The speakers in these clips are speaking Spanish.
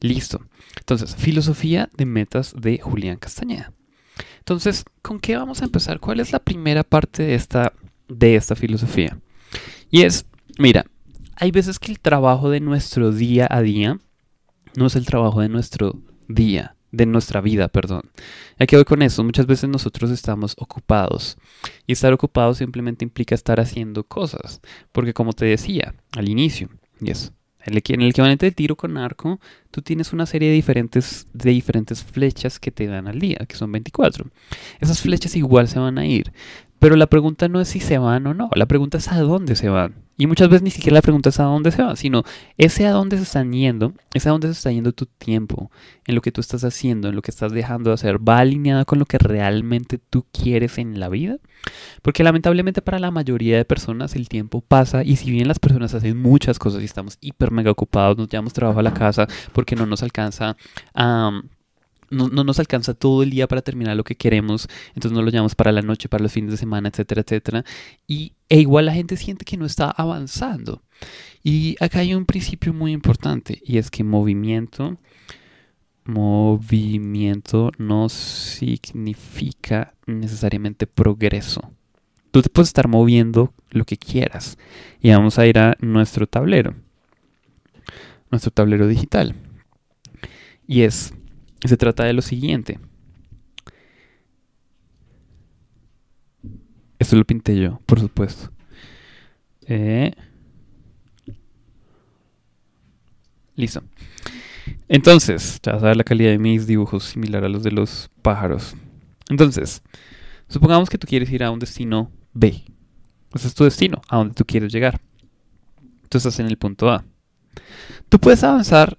Listo. Entonces, filosofía de metas de Julián Castañeda. Entonces, ¿con qué vamos a empezar? ¿Cuál es la primera parte de esta, de esta filosofía? Y es, mira, hay veces que el trabajo de nuestro día a día no es el trabajo de nuestro día, de nuestra vida, perdón. Aquí voy con eso. Muchas veces nosotros estamos ocupados. Y estar ocupado simplemente implica estar haciendo cosas. Porque como te decía al inicio, y eso, en el equivalente de tiro con arco, tú tienes una serie de diferentes, de diferentes flechas que te dan al día, que son 24. Esas flechas igual se van a ir. Pero la pregunta no es si se van o no, la pregunta es a dónde se van. Y muchas veces ni siquiera la pregunta es a dónde se van, sino ese a dónde se están yendo, ese a dónde se está yendo tu tiempo, en lo que tú estás haciendo, en lo que estás dejando de hacer, va alineada con lo que realmente tú quieres en la vida. Porque lamentablemente para la mayoría de personas el tiempo pasa y si bien las personas hacen muchas cosas y estamos hiper mega ocupados, nos llevamos trabajo a la casa porque no nos alcanza a no, nos alcanza todo el día para terminar lo que queremos, entonces no lo llamamos para la noche, para los fines de semana, etcétera, etcétera. Y, e igual la gente siente que no está avanzando. Y acá hay un principio muy importante y es que movimiento, movimiento no significa necesariamente progreso. Tú te puedes estar moviendo lo que quieras. Y vamos a ir a nuestro tablero, nuestro tablero digital. Y es se trata de lo siguiente. Esto lo pinté yo, por supuesto. Eh, listo. Entonces, ya vas a ver la calidad de mis dibujos similar a los de los pájaros. Entonces, supongamos que tú quieres ir a un destino B. Ese es tu destino, a donde tú quieres llegar. Tú estás en el punto A. Tú puedes avanzar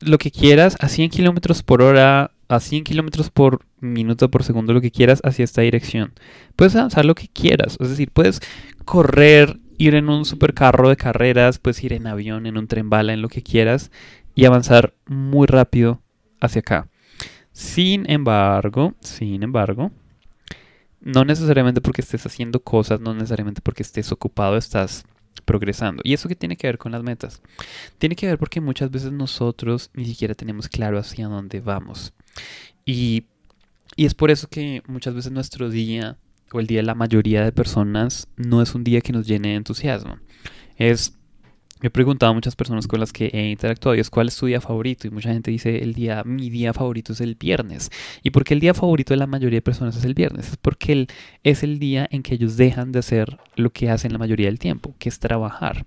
lo que quieras a 100 kilómetros por hora, a 100 kilómetros por minuto por segundo, lo que quieras hacia esta dirección. Puedes avanzar lo que quieras, es decir, puedes correr, ir en un supercarro de carreras, puedes ir en avión, en un tren bala, en lo que quieras y avanzar muy rápido hacia acá. Sin embargo, sin embargo, no necesariamente porque estés haciendo cosas, no necesariamente porque estés ocupado, estás progresando. ¿Y eso qué tiene que ver con las metas? Tiene que ver porque muchas veces nosotros ni siquiera tenemos claro hacia dónde vamos. Y, y es por eso que muchas veces nuestro día o el día de la mayoría de personas no es un día que nos llene de entusiasmo. Es he preguntado a muchas personas con las que he interactuado cuál es tu día favorito y mucha gente dice el día mi día favorito es el viernes y porque el día favorito de la mayoría de personas es el viernes es porque es el día en que ellos dejan de hacer lo que hacen la mayoría del tiempo que es trabajar.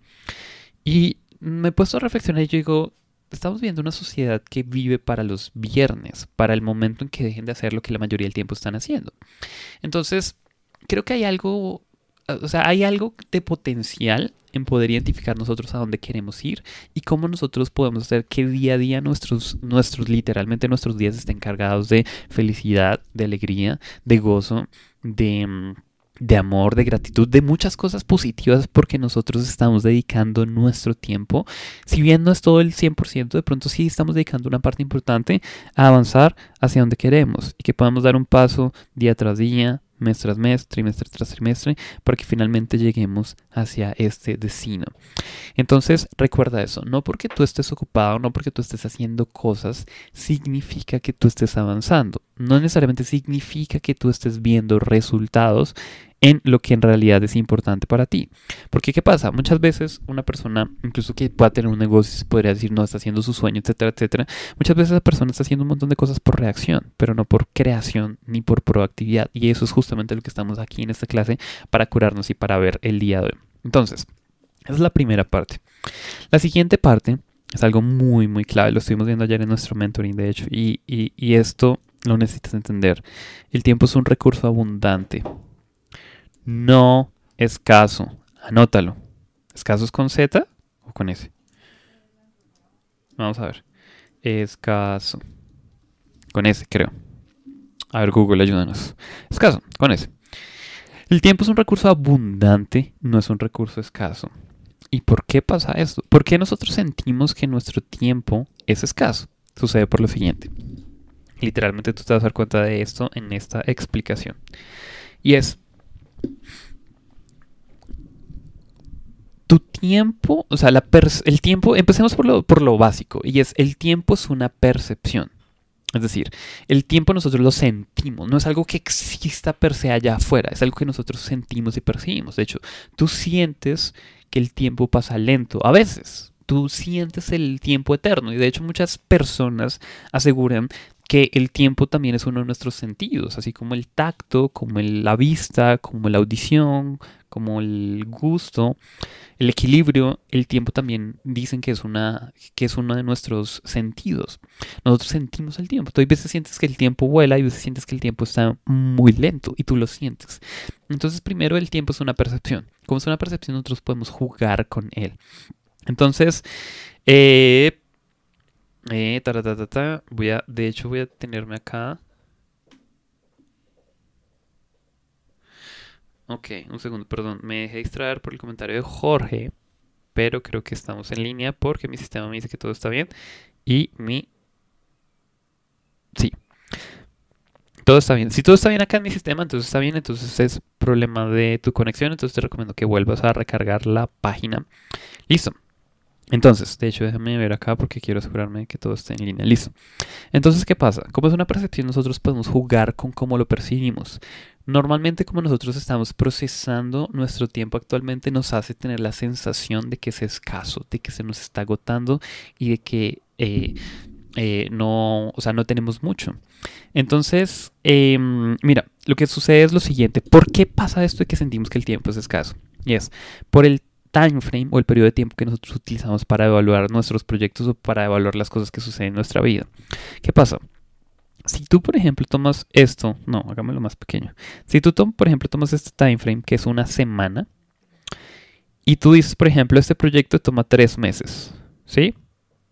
Y me he puesto a reflexionar y yo digo estamos viendo una sociedad que vive para los viernes para el momento en que dejen de hacer lo que la mayoría del tiempo están haciendo. Entonces creo que hay algo o sea, hay algo de potencial en poder identificar nosotros a dónde queremos ir y cómo nosotros podemos hacer que día a día nuestros, nuestros, literalmente nuestros días estén cargados de felicidad, de alegría, de gozo, de, mm, de amor, de gratitud, de muchas cosas positivas porque nosotros estamos dedicando nuestro tiempo. Si bien no es todo el 100%, de pronto sí estamos dedicando una parte importante a avanzar hacia donde queremos y que podamos dar un paso día tras día, mes tras mes, trimestre tras trimestre, para que finalmente lleguemos hacia este destino. Entonces, recuerda eso, no porque tú estés ocupado, no porque tú estés haciendo cosas, significa que tú estés avanzando. No necesariamente significa que tú estés viendo resultados en lo que en realidad es importante para ti. Porque ¿qué pasa? Muchas veces una persona, incluso que pueda tener un negocio, podría decir, no, está haciendo su sueño, etcétera, etcétera. Muchas veces la persona está haciendo un montón de cosas por reacción, pero no por creación ni por proactividad. Y eso es justamente lo que estamos aquí en esta clase para curarnos y para ver el día de hoy. Entonces, esa es la primera parte. La siguiente parte es algo muy, muy clave. Lo estuvimos viendo ayer en nuestro mentoring, de hecho. Y, y esto lo necesitas entender. El tiempo es un recurso abundante no escaso. Anótalo. ¿Escaso es con Z o con S? Vamos a ver. Escaso. Con S, creo. A ver, Google, ayúdanos. Escaso, con S. El tiempo es un recurso abundante, no es un recurso escaso. ¿Y por qué pasa esto? ¿Por qué nosotros sentimos que nuestro tiempo es escaso? Sucede por lo siguiente. Literalmente tú te vas a dar cuenta de esto en esta explicación. Y es tu tiempo, o sea, la el tiempo, empecemos por lo, por lo básico, y es el tiempo es una percepción. Es decir, el tiempo nosotros lo sentimos, no es algo que exista per se allá afuera, es algo que nosotros sentimos y percibimos. De hecho, tú sientes que el tiempo pasa lento, a veces, tú sientes el tiempo eterno y de hecho muchas personas aseguran que el tiempo también es uno de nuestros sentidos, así como el tacto, como la vista, como la audición, como el gusto, el equilibrio, el tiempo también dicen que es, una, que es uno de nuestros sentidos. Nosotros sentimos el tiempo. Tú hay veces sientes que el tiempo vuela y a veces sientes que el tiempo está muy lento y tú lo sientes. Entonces primero el tiempo es una percepción. Como es una percepción nosotros podemos jugar con él. Entonces, eh, eh, voy a, de hecho voy a tenerme acá. Ok, un segundo, perdón. Me dejé distraer por el comentario de Jorge. Pero creo que estamos en línea porque mi sistema me dice que todo está bien. Y mi... Sí. Todo está bien. Si todo está bien acá en mi sistema, entonces está bien. Entonces es problema de tu conexión. Entonces te recomiendo que vuelvas a recargar la página. Listo. Entonces, de hecho, déjame ver acá porque quiero asegurarme de que todo esté en línea. Listo. Entonces, ¿qué pasa? Como es una percepción, nosotros podemos jugar con cómo lo percibimos. Normalmente, como nosotros estamos procesando nuestro tiempo actualmente, nos hace tener la sensación de que es escaso, de que se nos está agotando y de que eh, eh, no, o sea, no tenemos mucho. Entonces, em, mira, lo que sucede es lo siguiente. ¿Por qué pasa esto de que sentimos que el tiempo es escaso? Y es por el time frame o el periodo de tiempo que nosotros utilizamos para evaluar nuestros proyectos o para evaluar las cosas que suceden en nuestra vida. ¿Qué pasa? Si tú, por ejemplo, tomas esto, no, hágamelo más pequeño. Si tú, por ejemplo, tomas este time frame, que es una semana, y tú dices, por ejemplo, este proyecto toma tres meses, ¿sí?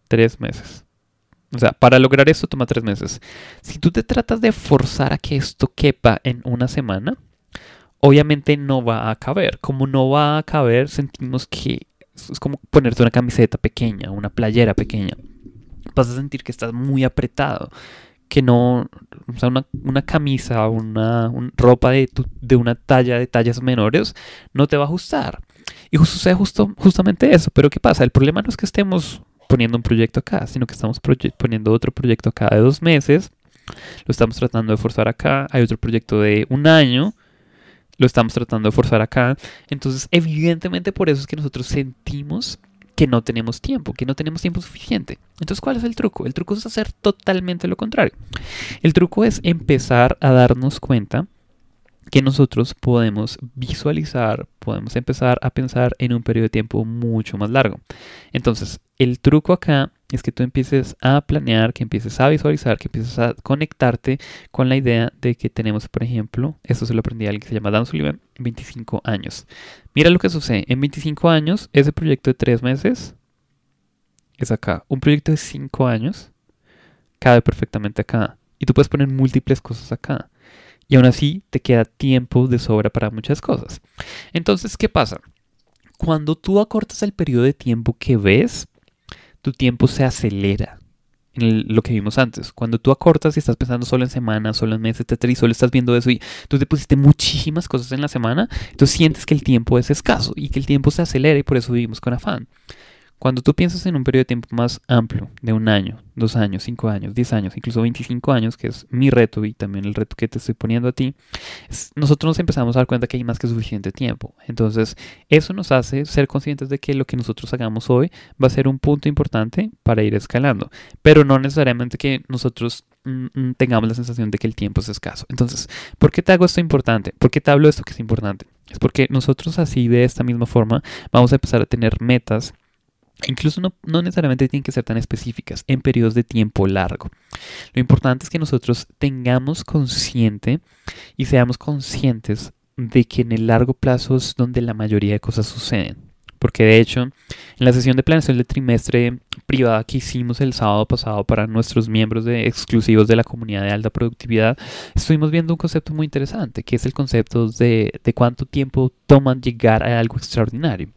Tres meses. O sea, para lograr esto toma tres meses. Si tú te tratas de forzar a que esto quepa en una semana, obviamente no va a caber. Como no va a caber, sentimos que es como ponerte una camiseta pequeña, una playera pequeña. Vas a sentir que estás muy apretado, que no, o sea, una, camisa, una, ropa de, de, una talla de tallas menores no te va a ajustar. Y sucede justo, justamente eso. Pero ¿qué pasa? El problema no es que estemos poniendo un proyecto acá, sino que estamos poniendo otro proyecto de dos meses. Lo estamos tratando de forzar acá. Hay otro proyecto de un año lo estamos tratando de forzar acá. Entonces, evidentemente por eso es que nosotros sentimos que no tenemos tiempo, que no tenemos tiempo suficiente. Entonces, ¿cuál es el truco? El truco es hacer totalmente lo contrario. El truco es empezar a darnos cuenta que nosotros podemos visualizar, podemos empezar a pensar en un periodo de tiempo mucho más largo. Entonces, el truco acá es que tú empieces a planear, que empieces a visualizar, que empieces a conectarte con la idea de que tenemos, por ejemplo, esto se lo aprendí a alguien que se llama Dan Sullivan, 25 años. Mira lo que sucede, en 25 años, ese proyecto de 3 meses es acá. Un proyecto de 5 años cabe perfectamente acá. Y tú puedes poner múltiples cosas acá. Y aún así te queda tiempo de sobra para muchas cosas. Entonces, ¿qué pasa? Cuando tú acortas el periodo de tiempo que ves, tu tiempo se acelera. En lo que vimos antes. Cuando tú acortas y estás pensando solo en semanas, solo en meses, etcétera, y solo estás viendo eso y tú te pusiste muchísimas cosas en la semana, entonces sientes que el tiempo es escaso y que el tiempo se acelera y por eso vivimos con afán. Cuando tú piensas en un periodo de tiempo más amplio, de un año, dos años, cinco años, diez años, incluso 25 años, que es mi reto y también el reto que te estoy poniendo a ti, nosotros nos empezamos a dar cuenta que hay más que suficiente tiempo. Entonces, eso nos hace ser conscientes de que lo que nosotros hagamos hoy va a ser un punto importante para ir escalando, pero no necesariamente que nosotros mm, mm, tengamos la sensación de que el tiempo es escaso. Entonces, ¿por qué te hago esto importante? ¿Por qué te hablo de esto que es importante? Es porque nosotros así, de esta misma forma, vamos a empezar a tener metas Incluso no, necesariamente tienen que ser tan específicas en periodos de tiempo largo. Lo importante es que nosotros tengamos consciente y seamos conscientes de que en el largo plazo es donde la mayoría de cosas suceden. Porque de hecho, en la sesión de planeación del trimestre privada que hicimos el sábado pasado para nuestros miembros de, exclusivos de la comunidad de alta productividad, estuvimos viendo un concepto muy interesante, que es el concepto de, de cuánto tiempo toma llegar a algo extraordinario.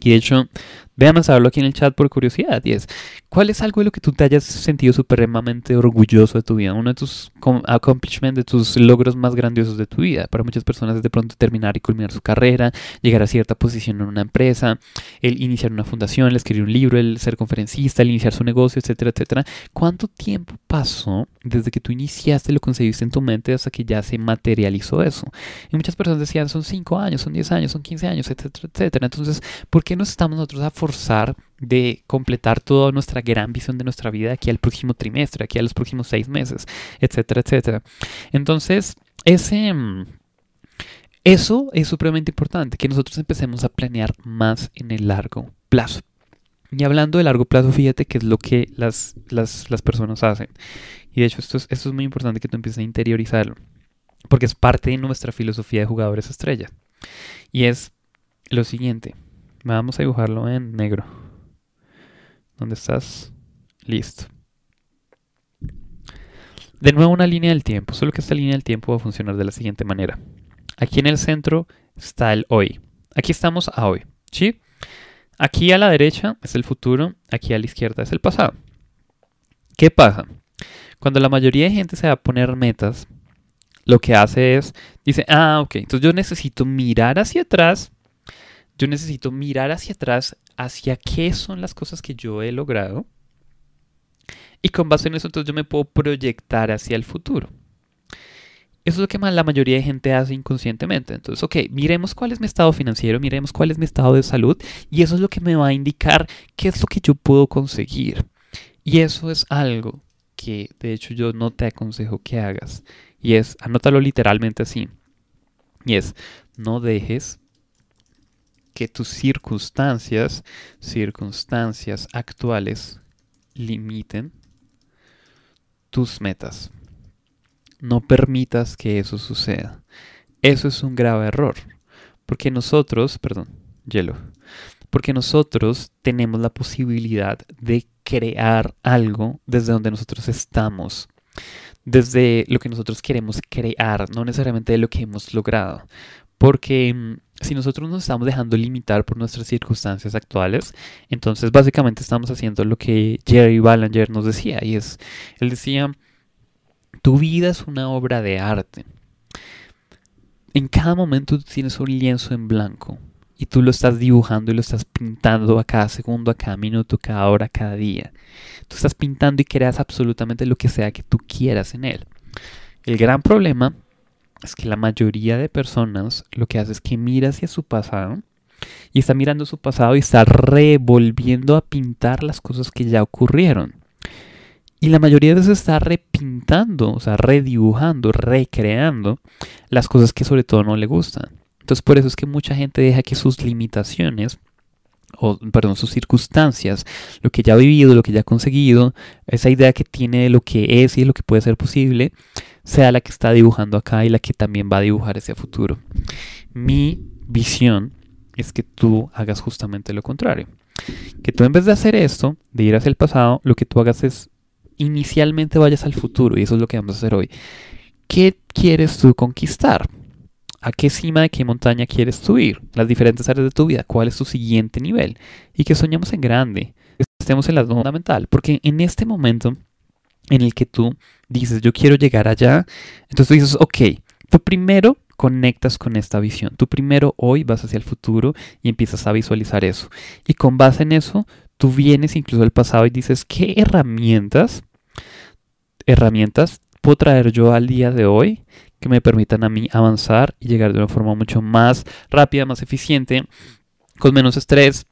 Y de hecho, Vean saberlo aquí en el chat por curiosidad. Y es, ¿cuál es algo de lo que tú te hayas sentido supremamente orgulloso de tu vida? Uno de tus accomplishments, de tus logros más grandiosos de tu vida. Para muchas personas es de pronto terminar y culminar su carrera, llegar a cierta posición en una empresa, el iniciar una fundación, el escribir un libro, el ser conferencista, el iniciar su negocio, etcétera, etcétera. ¿Cuánto tiempo pasó desde que tú iniciaste, lo conseguiste en tu mente hasta que ya se materializó eso? Y muchas personas decían, son 5 años, son 10 años, son 15 años, etcétera, etcétera. Entonces, ¿por qué no estamos nosotros a forzar de completar toda nuestra gran visión de nuestra vida aquí al próximo trimestre, aquí a los próximos seis meses, etcétera, etcétera. Entonces, ese, eso es supremamente importante, que nosotros empecemos a planear más en el largo plazo. Y hablando de largo plazo, fíjate que es lo que las, las, las personas hacen. Y de hecho, esto es, esto es muy importante que tú empieces a interiorizarlo, porque es parte de nuestra filosofía de jugadores estrella. Y es lo siguiente. Vamos a dibujarlo en negro. ¿Dónde estás? Listo. De nuevo una línea del tiempo, solo que esta línea del tiempo va a funcionar de la siguiente manera. Aquí en el centro está el hoy. Aquí estamos a hoy, ¿sí? Aquí a la derecha es el futuro, aquí a la izquierda es el pasado. ¿Qué pasa? Cuando la mayoría de gente se va a poner metas, lo que hace es, dice, ah, ok, entonces yo necesito mirar hacia atrás yo necesito mirar hacia atrás, hacia qué son las cosas que yo he logrado. Y con base en eso, entonces yo me puedo proyectar hacia el futuro. Eso es lo que más la mayoría de gente hace inconscientemente. Entonces, ok, miremos cuál es mi estado financiero, miremos cuál es mi estado de salud y eso es lo que me va a indicar qué es lo que yo puedo conseguir. Y eso es algo que de hecho yo no te aconsejo que hagas. Y es, anótalo literalmente así. Y es, no dejes que tus circunstancias, circunstancias actuales, limiten tus metas. No permitas que eso suceda. Eso es un grave error. Porque nosotros, perdón, hielo, porque nosotros tenemos la posibilidad de crear algo desde donde nosotros estamos, desde lo que nosotros queremos crear, no necesariamente de lo que hemos logrado. Porque mm, si nosotros nos estamos dejando limitar por nuestras circunstancias actuales, entonces básicamente estamos haciendo lo que Jerry Ballinger nos decía, y es, él decía, tu vida es una obra de arte. En cada momento tienes un lienzo en blanco y tú lo estás dibujando y lo estás pintando a cada segundo, a cada minuto, cada hora, cada día. Tú estás pintando y creas absolutamente lo que sea que tú quieras en él. El gran problema es que la mayoría de personas lo que hace es que mira hacia su pasado y está mirando su pasado y está revolviendo a pintar las cosas que ya ocurrieron. Y la mayoría de veces está repintando, o sea, redibujando, recreando las cosas que sobre todo no le gustan. Entonces por eso es que mucha gente deja que sus limitaciones, o perdón, sus circunstancias, lo que ya ha vivido, lo que ya ha conseguido, esa idea que tiene de lo que es y de lo que puede ser posible, sea la que está dibujando acá y la que también va a dibujar ese futuro. Mi visión es que tú hagas justamente lo contrario. Que tú en vez de hacer esto, de ir hacia el pasado, lo que tú hagas es inicialmente vayas al futuro y eso es lo que vamos a hacer hoy. ¿Qué quieres tú conquistar? ¿A qué cima de qué montaña quieres subir? Las diferentes áreas de tu vida. ¿Cuál es tu siguiente nivel? Y que soñemos en grande. Estemos en la fundamental. Porque en este momento en el que tú dices, yo quiero llegar allá, entonces tú dices, ok, tú primero conectas con esta visión. Tú primero hoy vas hacia el futuro y empiezas a visualizar eso. Y con base en eso, tú vienes incluso al pasado y dices, ¿qué herramientas, herramientas puedo traer yo al día de hoy que me permitan a mí avanzar y llegar de una forma mucho más rápida, más eficiente, con menos estrés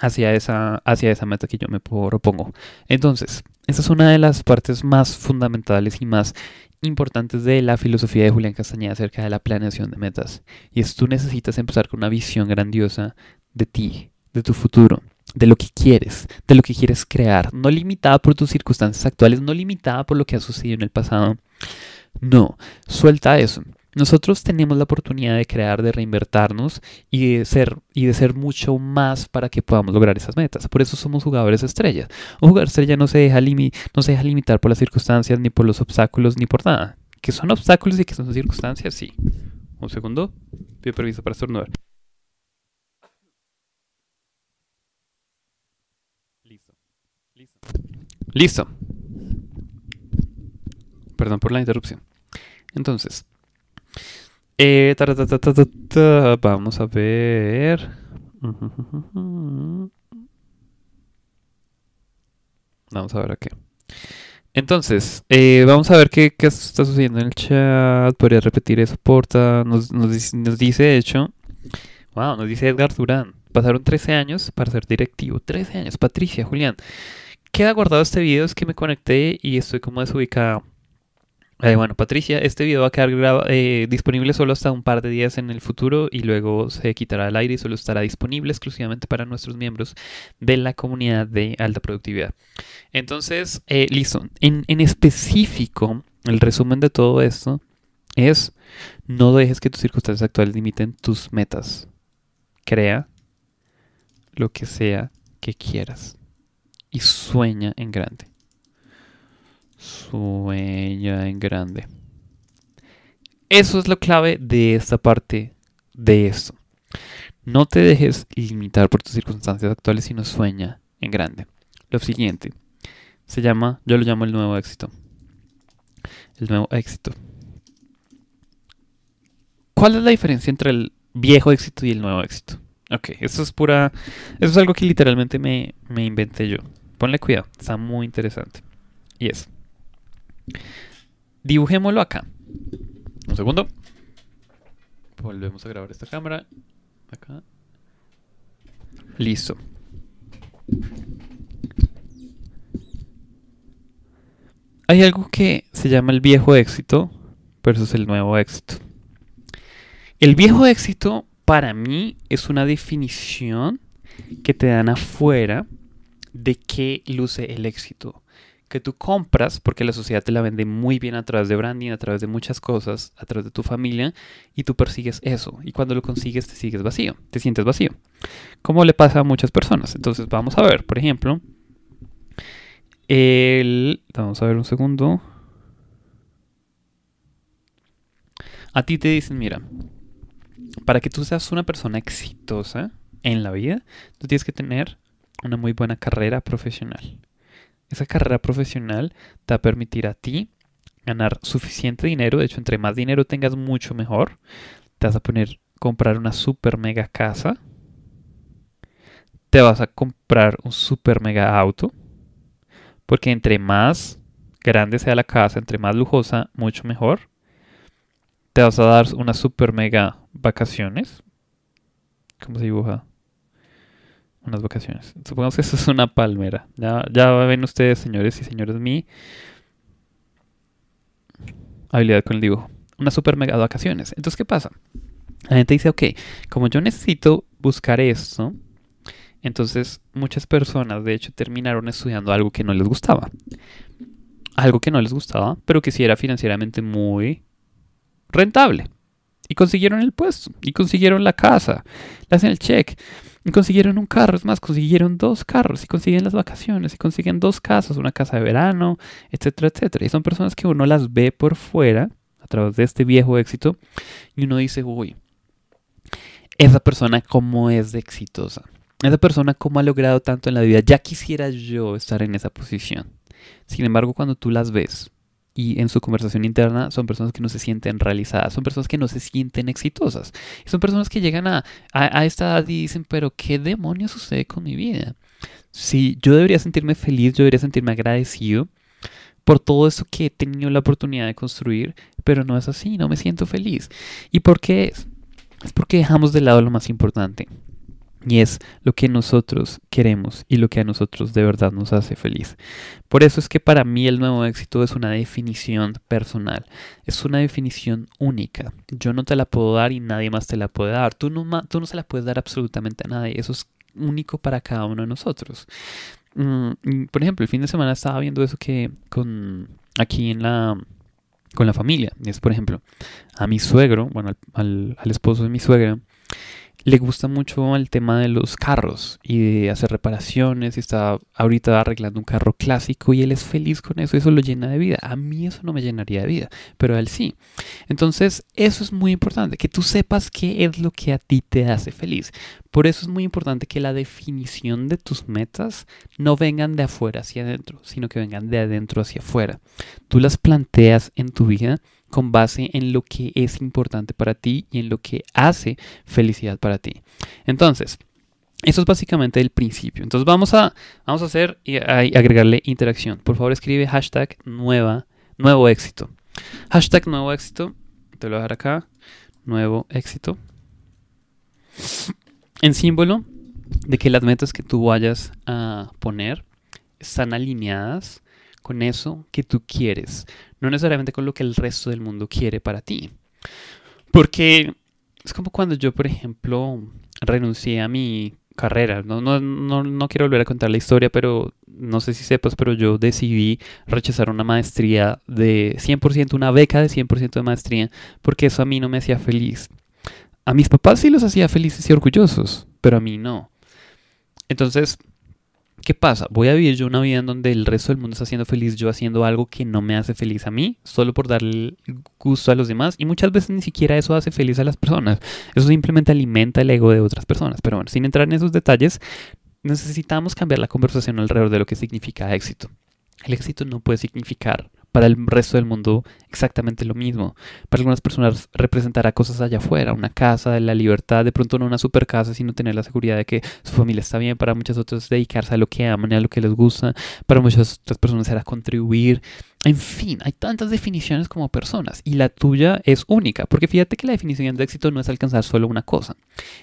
hacia esa, hacia esa meta que yo me propongo. Entonces, esta es una de las partes más fundamentales y más importantes de la filosofía de Julián Castañeda acerca de la planeación de metas. Y es tú necesitas empezar con una visión grandiosa de ti, de tu futuro, de lo que quieres, de lo que quieres crear, no limitada por tus circunstancias actuales, no limitada por lo que ha sucedido en el pasado. No, suelta eso. Nosotros tenemos la oportunidad de crear, de reinvertirnos y de ser y de ser mucho más para que podamos lograr esas metas. Por eso somos jugadores estrellas. Un jugador estrella no se deja limitar por las circunstancias ni por los obstáculos ni por nada. Que son obstáculos y que son circunstancias, sí. Un segundo. Pido permiso para estornudar. Listo. Perdón por la interrupción. Entonces, eh, vamos a ver. Vamos a ver aquí. Entonces, eh, vamos a ver qué, está sucediendo en el chat. Podría repetir eso, porta. Nos, nos, dice, de hecho, wow, nos dice Edgar Durán. Pasaron 13 años para ser directivo. 13 años. Patricia, Julián. Queda guardado este video, es que me conecté y estoy como desubicada. Eh, bueno, Patricia, este video va a quedar eh, disponible solo hasta un par de días en el futuro y luego se quitará al aire y solo estará disponible exclusivamente para nuestros miembros de la comunidad de alta productividad. Entonces, eh, listo. En, en específico, el resumen de todo esto es no dejes que tus circunstancias actuales limiten tus metas. Crea lo que sea que quieras y sueña en grande. Sueña en grande. Eso es la clave de esta parte de esto. No te dejes limitar por tus circunstancias actuales, sino sueña en grande. Lo siguiente se llama, yo lo llamo el nuevo éxito. El nuevo éxito. ¿Cuál es la diferencia entre el viejo éxito y el nuevo éxito? Ok, eso es pura. Eso es algo que literalmente me, me inventé yo. Ponle cuidado, está muy interesante. Y es. Dibujémoslo acá. Un segundo. Volvemos a grabar esta cámara. Acá. Listo. Hay algo que se llama el viejo éxito versus el nuevo éxito. El viejo éxito para mí es una definición que te dan afuera de qué luce el éxito que tú compras, porque la sociedad te la vende muy bien a través de branding, a través de muchas cosas, a través de tu familia, y tú persigues eso. Y cuando lo consigues, te sigues vacío, te sientes vacío. Como le pasa a muchas personas. Entonces, vamos a ver, por ejemplo, el. Vamos a ver un segundo. A ti te dicen, mira, para que tú seas una persona exitosa en la vida, tú tienes que tener una muy buena carrera profesional. Esa carrera profesional te va a permitir a ti ganar suficiente dinero. De hecho, entre más dinero tengas, mucho mejor. Te vas a poner comprar una super mega casa. Te vas a comprar un super mega auto. Porque entre más grande sea la casa, entre más lujosa, mucho mejor. Te vas a dar unas super mega vacaciones. ¿Cómo se dibuja? Unas vacaciones. Supongamos que eso es una palmera. Ya, ya ven ustedes, señores y señores, mi habilidad con el dibujo. Una super mega vacaciones. Entonces, ¿qué pasa? La gente dice, ok, como yo necesito buscar esto, entonces muchas personas de hecho terminaron estudiando algo que no les gustaba. Algo que no les gustaba, pero que sí era financieramente muy rentable. Y consiguieron el puesto, y consiguieron la casa, le hacen el check. Y consiguieron un carro, es más, consiguieron dos carros y consiguen las vacaciones y consiguen dos casas, una casa de verano, etcétera, etcétera. Y son personas que uno las ve por fuera a través de este viejo éxito y uno dice, uy, esa persona cómo es exitosa. Esa persona cómo ha logrado tanto en la vida. Ya quisiera yo estar en esa posición. Sin embargo, cuando tú las ves y en su conversación interna son personas que no se sienten realizadas, son personas que no se sienten exitosas. son personas que llegan a, a, esta edad y dicen, pero ¿qué demonios sucede con mi vida? Si yo debería sentirme feliz, yo debería sentirme agradecido por todo eso que he tenido la oportunidad de construir, pero no es así, no me siento feliz. ¿Y por qué es? Es porque dejamos de lado lo más importante. Y es lo que nosotros queremos y lo que a nosotros de verdad nos hace feliz. Por eso es que para mí el nuevo éxito es una definición personal. Es una definición única. Yo no te la puedo dar y nadie más te la puede dar. Tú no, tú no se la puedes dar absolutamente a nadie. Eso es único para cada uno de nosotros. Mm, por ejemplo, el fin de semana estaba viendo eso que con aquí en la con la familia. Es por ejemplo a mi suegro, bueno, al, al esposo de mi suegra le gusta mucho el tema de los carros y de hacer reparaciones y está ahorita arreglando un carro clásico y él es feliz con eso, eso lo llena de vida. A mí eso no me llenaría de vida, pero a él sí. Entonces, eso es muy importante, que tú sepas qué es lo que a ti te hace feliz. Por eso es muy importante que la definición de tus metas no vengan de afuera hacia adentro, sino que vengan de adentro hacia afuera. Tú las planteas en tu vida con base en lo que es importante para ti y en lo que hace felicidad para ti. Entonces, eso es básicamente el principio. Entonces vamos a, vamos a hacer y agregarle interacción. Por favor escribe hashtag nueva, nuevo éxito. Hashtag nuevo éxito. Te lo voy a dejar acá. Nuevo éxito. En símbolo de que las metas que tú vayas a poner están alineadas con eso que tú quieres, no necesariamente con lo que el resto del mundo quiere para ti. Porque es como cuando yo, por ejemplo, renuncié a mi carrera. No, no, no, no, quiero volver a contar la historia, pero no sé si sepas, pero yo decidí rechazar una maestría de 100%, una beca de 100% de maestría, porque eso a mí no me hacía feliz. A mis papás sí los hacía felices y orgullosos, pero a mí no. Entonces, ¿Qué pasa? Voy a vivir yo una vida en donde el resto del mundo está siendo feliz, yo haciendo algo que no me hace feliz a mí, solo por darle gusto a los demás. Y muchas veces ni siquiera eso hace feliz a las personas. Eso simplemente alimenta el ego de otras personas. Pero bueno, sin entrar en esos detalles, necesitamos cambiar la conversación alrededor de lo que significa éxito. El éxito no puede significar para el resto del mundo exactamente lo mismo. Para algunas personas representará cosas allá afuera, una casa, la libertad, de pronto no una super casa, sino tener la seguridad de que su familia está bien. Para muchas otras dedicarse a lo que aman y a lo que les gusta. Para muchas otras personas será contribuir. En fin, hay tantas definiciones como personas y la tuya es única, porque fíjate que la definición de éxito no es alcanzar solo una cosa,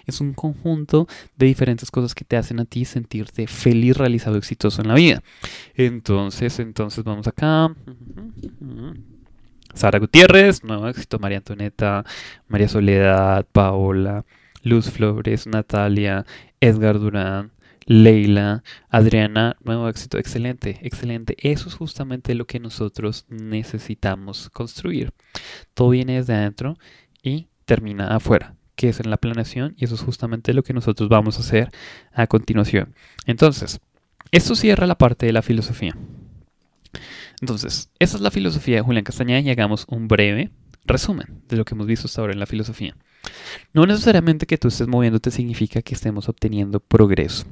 es un conjunto de diferentes cosas que te hacen a ti sentirte feliz, realizado, exitoso en la vida. Entonces, entonces vamos acá. Sara Gutiérrez, nuevo éxito, María Antonieta, María Soledad, Paola, Luz Flores, Natalia, Edgar Durán, Leila, Adriana, nuevo éxito, excelente, excelente. Eso es justamente lo que nosotros necesitamos construir. Todo viene desde adentro y termina afuera, que es en la planeación y eso es justamente lo que nosotros vamos a hacer a continuación. Entonces, esto cierra la parte de la filosofía. Entonces, esa es la filosofía de Julián Castañeda y hagamos un breve resumen de lo que hemos visto hasta ahora en la filosofía. No necesariamente que tú estés moviéndote significa que estemos obteniendo progreso.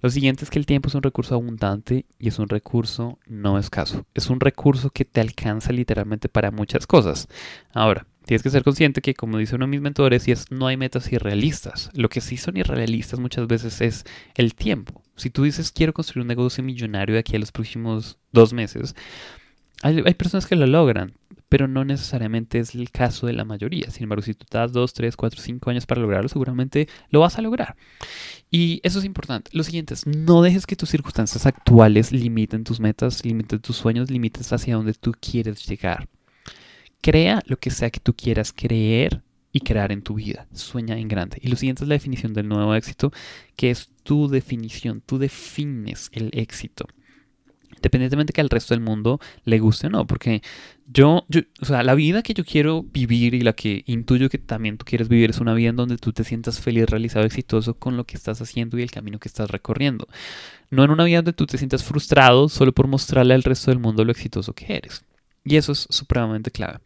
Lo siguiente es que el tiempo es un recurso abundante y es un recurso no escaso. Es un recurso que te alcanza literalmente para muchas cosas. Ahora, tienes que ser consciente que, como dice uno de mis mentores, es, no hay metas irrealistas. Lo que sí son irrealistas muchas veces es el tiempo. Si tú dices quiero construir un negocio millonario de aquí a los próximos dos meses, hay, personas que lo logran, pero no necesariamente es el caso de la mayoría. Sin embargo, si tú te das 2, 3, 4, 5 años para lograrlo, seguramente lo vas a lograr. Y eso es importante. Lo siguiente es, no dejes que tus circunstancias actuales limiten tus metas, limiten tus sueños, limites hacia donde tú quieres llegar. Crea lo que sea que tú quieras creer y crear en tu vida. Sueña en grande. Y lo siguiente es la definición del nuevo éxito, que es tu definición. Tú defines el éxito independientemente que al resto del mundo le guste o no, porque yo, o sea, la vida que yo quiero vivir y la que intuyo que también tú quieres vivir es una vida en donde tú te sientas feliz, realizado, exitoso con lo que estás haciendo y el camino que estás recorriendo. No en una vida donde tú te sientas frustrado solo por mostrarle al resto del mundo lo exitoso que eres. Y eso es supremamente clave.